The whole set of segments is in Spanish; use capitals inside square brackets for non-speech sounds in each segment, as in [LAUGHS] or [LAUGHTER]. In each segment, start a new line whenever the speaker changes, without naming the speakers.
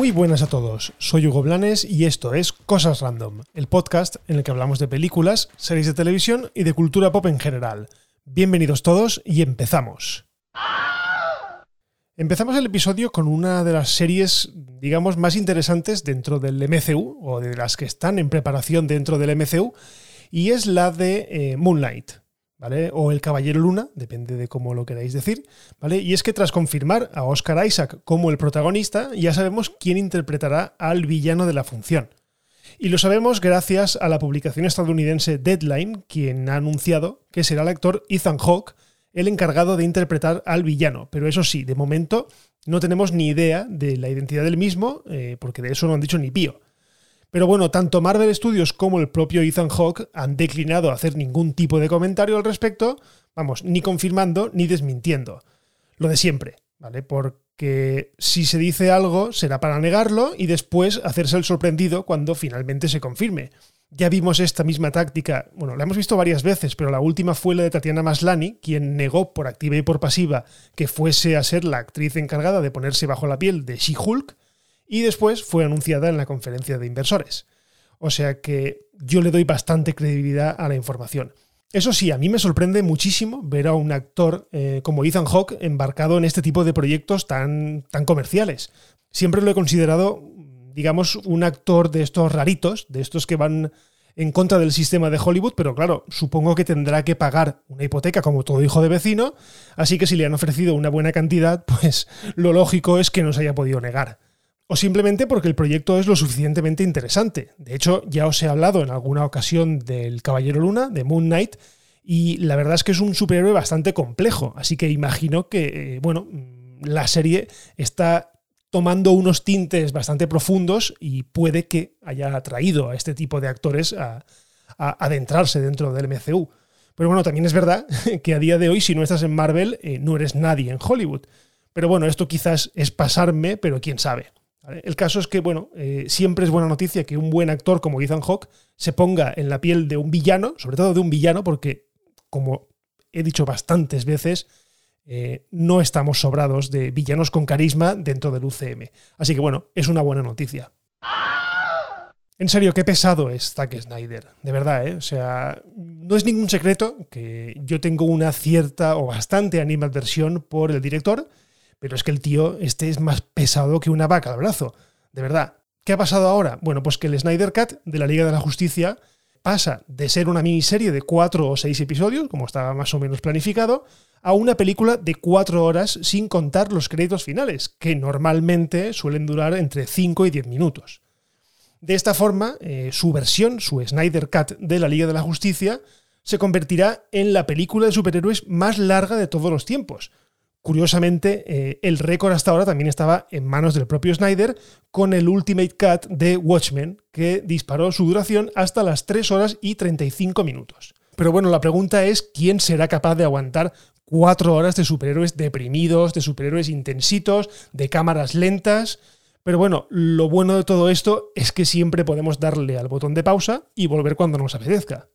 Muy buenas a todos, soy Hugo Blanes y esto es Cosas Random, el podcast en el que hablamos de películas, series de televisión y de cultura pop en general. Bienvenidos todos y empezamos. Empezamos el episodio con una de las series, digamos, más interesantes dentro del MCU, o de las que están en preparación dentro del MCU, y es la de eh, Moonlight. ¿Vale? O el Caballero Luna, depende de cómo lo queráis decir, ¿vale? Y es que tras confirmar a Oscar Isaac como el protagonista, ya sabemos quién interpretará al villano de la función. Y lo sabemos gracias a la publicación estadounidense Deadline, quien ha anunciado que será el actor Ethan Hawke el encargado de interpretar al villano. Pero eso sí, de momento no tenemos ni idea de la identidad del mismo, eh, porque de eso no han dicho ni pío. Pero bueno, tanto Marvel Studios como el propio Ethan Hawke han declinado hacer ningún tipo de comentario al respecto, vamos, ni confirmando ni desmintiendo. Lo de siempre, ¿vale? Porque si se dice algo será para negarlo y después hacerse el sorprendido cuando finalmente se confirme. Ya vimos esta misma táctica, bueno, la hemos visto varias veces, pero la última fue la de Tatiana Maslani, quien negó por activa y por pasiva que fuese a ser la actriz encargada de ponerse bajo la piel de She-Hulk, y después fue anunciada en la conferencia de inversores. O sea que yo le doy bastante credibilidad a la información. Eso sí, a mí me sorprende muchísimo ver a un actor eh, como Ethan Hawke embarcado en este tipo de proyectos tan, tan comerciales. Siempre lo he considerado, digamos, un actor de estos raritos, de estos que van en contra del sistema de Hollywood, pero claro, supongo que tendrá que pagar una hipoteca como todo hijo de vecino, así que si le han ofrecido una buena cantidad, pues lo lógico es que no se haya podido negar o simplemente porque el proyecto es lo suficientemente interesante. De hecho, ya os he hablado en alguna ocasión del Caballero Luna, de Moon Knight, y la verdad es que es un superhéroe bastante complejo, así que imagino que, eh, bueno, la serie está tomando unos tintes bastante profundos y puede que haya atraído a este tipo de actores a, adentrarse dentro del MCU. Pero bueno, también es verdad [LAUGHS] que a día de hoy, si no estás en Marvel, eh, no eres nadie en Hollywood. Pero bueno, esto quizás es pasarme, pero quién sabe. El caso es que, bueno, eh, siempre es buena noticia que un buen actor como Ethan Hawke se ponga en la piel de un villano, sobre todo de un villano, porque, como he dicho bastantes veces, eh, no estamos sobrados de villanos con carisma dentro del UCM. Así que, bueno, es una buena noticia. En serio, qué pesado es Zack Snyder. De verdad, ¿eh? O sea, no es ningún secreto que yo tengo una cierta o bastante animadversión por el director pero es que el tío este es más pesado que una vaca al brazo. De verdad. ¿Qué ha pasado ahora? Bueno, pues que el Snyder Cut de la Liga de la Justicia pasa de ser una miniserie de cuatro o seis episodios, como estaba más o menos planificado, a una película de cuatro horas sin contar los créditos finales, que normalmente suelen durar entre cinco y diez minutos. De esta forma, eh, su versión, su Snyder Cut de la Liga de la Justicia, se convertirá en la película de superhéroes más larga de todos los tiempos, Curiosamente, eh, el récord hasta ahora también estaba en manos del propio Snyder con el Ultimate Cut de Watchmen, que disparó su duración hasta las 3 horas y 35 minutos. Pero bueno, la pregunta es, ¿quién será capaz de aguantar 4 horas de superhéroes deprimidos, de superhéroes intensitos, de cámaras lentas? Pero bueno, lo bueno de todo esto es que siempre podemos darle al botón de pausa y volver cuando nos apetezca.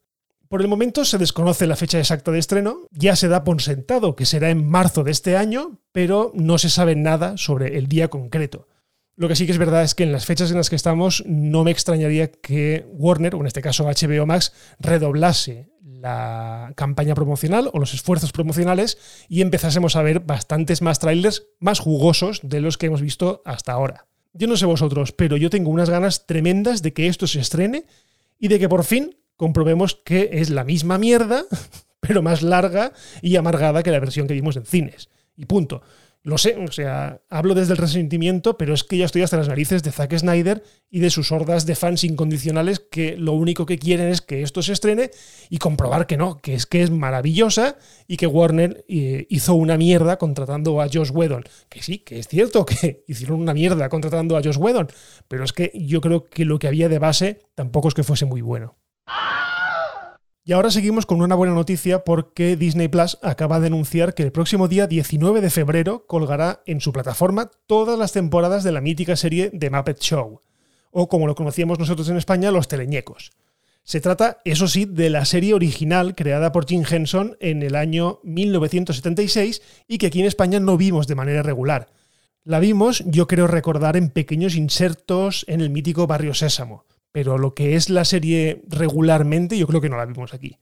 Por el momento se desconoce la fecha exacta de estreno, ya se da por sentado que será en marzo de este año, pero no se sabe nada sobre el día concreto. Lo que sí que es verdad es que en las fechas en las que estamos no me extrañaría que Warner, o en este caso HBO Max, redoblase la campaña promocional o los esfuerzos promocionales y empezásemos a ver bastantes más trailers más jugosos de los que hemos visto hasta ahora. Yo no sé vosotros, pero yo tengo unas ganas tremendas de que esto se estrene y de que por fin comprobemos que es la misma mierda, [LAUGHS] pero más larga y amargada que la versión que vimos en cines. Y punto. Lo sé, o sea, hablo desde el resentimiento, pero es que ya estoy hasta las narices de Zack Snyder y de sus hordas de fans incondicionales que lo único que quieren es que esto se estrene y comprobar que no, que es que es maravillosa y que Warner eh, hizo una mierda contratando a Josh Whedon. Que sí, que es cierto que [LAUGHS] hicieron una mierda contratando a Josh Whedon, pero es que yo creo que lo que había de base tampoco es que fuese muy bueno. Y ahora seguimos con una buena noticia porque Disney Plus acaba de anunciar que el próximo día 19 de febrero colgará en su plataforma todas las temporadas de la mítica serie The Muppet Show, o como lo conocíamos nosotros en España, Los Teleñecos. Se trata, eso sí, de la serie original creada por Jim Henson en el año 1976 y que aquí en España no vimos de manera regular. La vimos, yo creo recordar, en pequeños insertos en el mítico Barrio Sésamo, pero lo que es la serie regularmente yo creo que no la vimos aquí.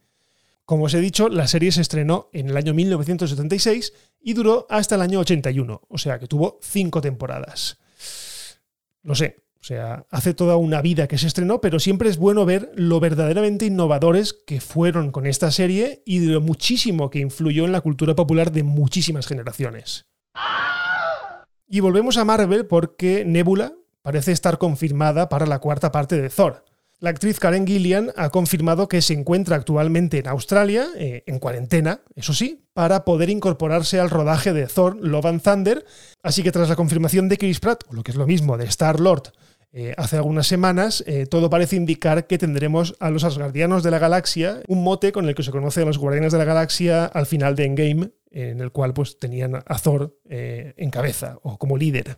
Como os he dicho, la serie se estrenó en el año 1976 y duró hasta el año 81, o sea que tuvo cinco temporadas. Lo sé, o sea, hace toda una vida que se estrenó, pero siempre es bueno ver lo verdaderamente innovadores que fueron con esta serie y lo muchísimo que influyó en la cultura popular de muchísimas generaciones. Y volvemos a Marvel porque Nebula parece estar confirmada para la cuarta parte de Thor. La actriz Karen Gillian ha confirmado que se encuentra actualmente en Australia, eh, en cuarentena, eso sí, para poder incorporarse al rodaje de Thor Love and Thunder. Así que tras la confirmación de Chris Pratt, o lo que es lo mismo, de Star Lord, eh, hace algunas semanas, eh, todo parece indicar que tendremos a los Asgardianos de la Galaxia, un mote con el que se conoce a los Guardianes de la Galaxia al final de Endgame, en el cual pues tenían a Thor en cabeza o como líder.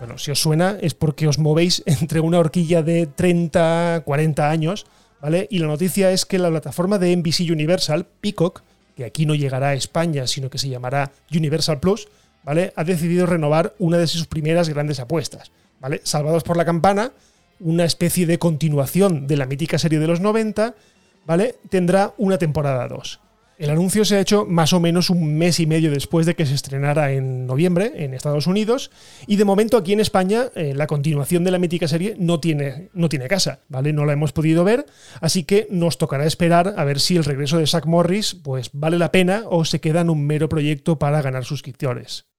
Bueno, si os suena es porque os movéis [LAUGHS] entre una horquilla de 30, 40 años, ¿vale? Y la noticia es que la plataforma de NBC Universal, Peacock, que aquí no llegará a España, sino que se llamará Universal Plus, ¿vale? Ha decidido renovar una de sus primeras grandes apuestas, ¿vale? Salvados por la campana, una especie de continuación de la mítica serie de los 90, ¿vale? Tendrá una temporada 2. El anuncio se ha hecho más o menos un mes y medio después de que se estrenara en noviembre en Estados Unidos y de momento aquí en España eh, la continuación de la mítica serie no tiene, no tiene casa, ¿vale? No la hemos podido ver, así que nos tocará esperar a ver si el regreso de Zack Morris pues vale la pena o se queda en un mero proyecto para ganar suscriptores.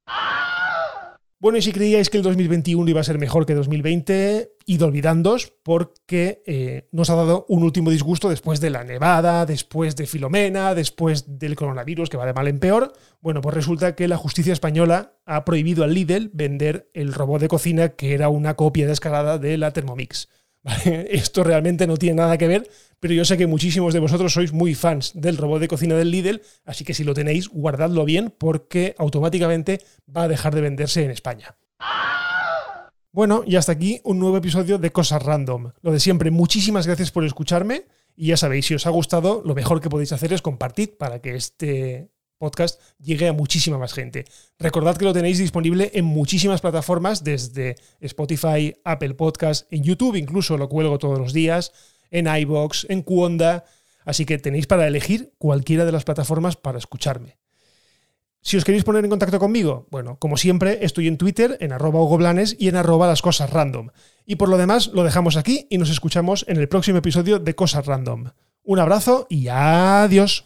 Bueno, y si creíais que el 2021 iba a ser mejor que 2020, id olvidándos porque eh, nos ha dado un último disgusto después de la nevada, después de Filomena, después del coronavirus que va de mal en peor. Bueno, pues resulta que la justicia española ha prohibido al Lidl vender el robot de cocina que era una copia descarada de la Thermomix. [LAUGHS] Esto realmente no tiene nada que ver, pero yo sé que muchísimos de vosotros sois muy fans del robot de cocina del Lidl, así que si lo tenéis, guardadlo bien porque automáticamente va a dejar de venderse en España. Bueno, y hasta aquí un nuevo episodio de Cosas Random. Lo de siempre, muchísimas gracias por escucharme y ya sabéis, si os ha gustado, lo mejor que podéis hacer es compartir para que este podcast llegue a muchísima más gente. Recordad que lo tenéis disponible en muchísimas plataformas, desde Spotify, Apple Podcast, en YouTube, incluso lo cuelgo todos los días, en iBox, en Cuonda, así que tenéis para elegir cualquiera de las plataformas para escucharme. Si os queréis poner en contacto conmigo, bueno, como siempre, estoy en Twitter, en arroba y en arroba las cosas random. Y por lo demás, lo dejamos aquí y nos escuchamos en el próximo episodio de Cosas Random. Un abrazo y adiós.